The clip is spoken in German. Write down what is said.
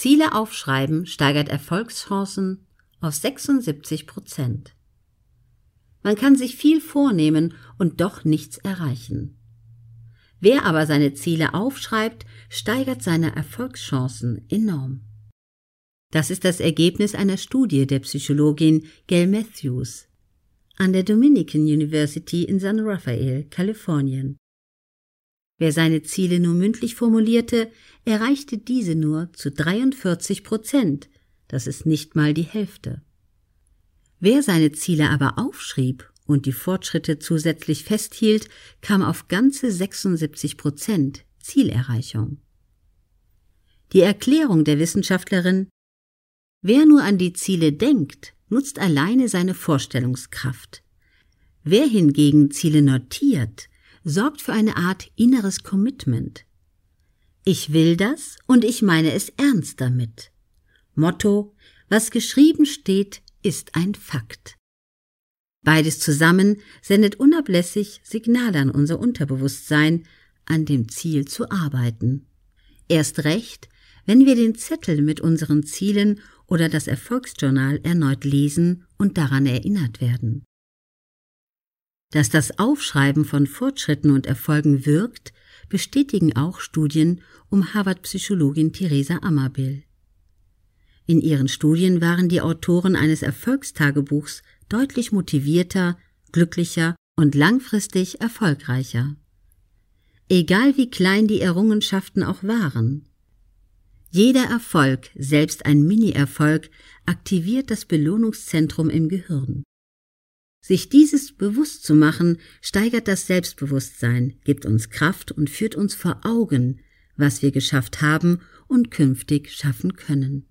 Ziele aufschreiben steigert Erfolgschancen auf 76 Prozent. Man kann sich viel vornehmen und doch nichts erreichen. Wer aber seine Ziele aufschreibt, steigert seine Erfolgschancen enorm. Das ist das Ergebnis einer Studie der Psychologin Gail Matthews an der Dominican University in San Rafael, Kalifornien. Wer seine Ziele nur mündlich formulierte, erreichte diese nur zu 43 Prozent, das ist nicht mal die Hälfte. Wer seine Ziele aber aufschrieb und die Fortschritte zusätzlich festhielt, kam auf ganze 76 Prozent Zielerreichung. Die Erklärung der Wissenschaftlerin Wer nur an die Ziele denkt, nutzt alleine seine Vorstellungskraft. Wer hingegen Ziele notiert, sorgt für eine Art inneres Commitment. Ich will das und ich meine es ernst damit. Motto, was geschrieben steht, ist ein Fakt. Beides zusammen sendet unablässig Signale an unser Unterbewusstsein, an dem Ziel zu arbeiten. Erst recht, wenn wir den Zettel mit unseren Zielen oder das Erfolgsjournal erneut lesen und daran erinnert werden. Dass das Aufschreiben von Fortschritten und Erfolgen wirkt, bestätigen auch Studien um Harvard-Psychologin Theresa Ammerbill. In ihren Studien waren die Autoren eines Erfolgstagebuchs deutlich motivierter, glücklicher und langfristig erfolgreicher. Egal wie klein die Errungenschaften auch waren. Jeder Erfolg, selbst ein Mini-Erfolg, aktiviert das Belohnungszentrum im Gehirn. Sich dieses bewusst zu machen, steigert das Selbstbewusstsein, gibt uns Kraft und führt uns vor Augen, was wir geschafft haben und künftig schaffen können.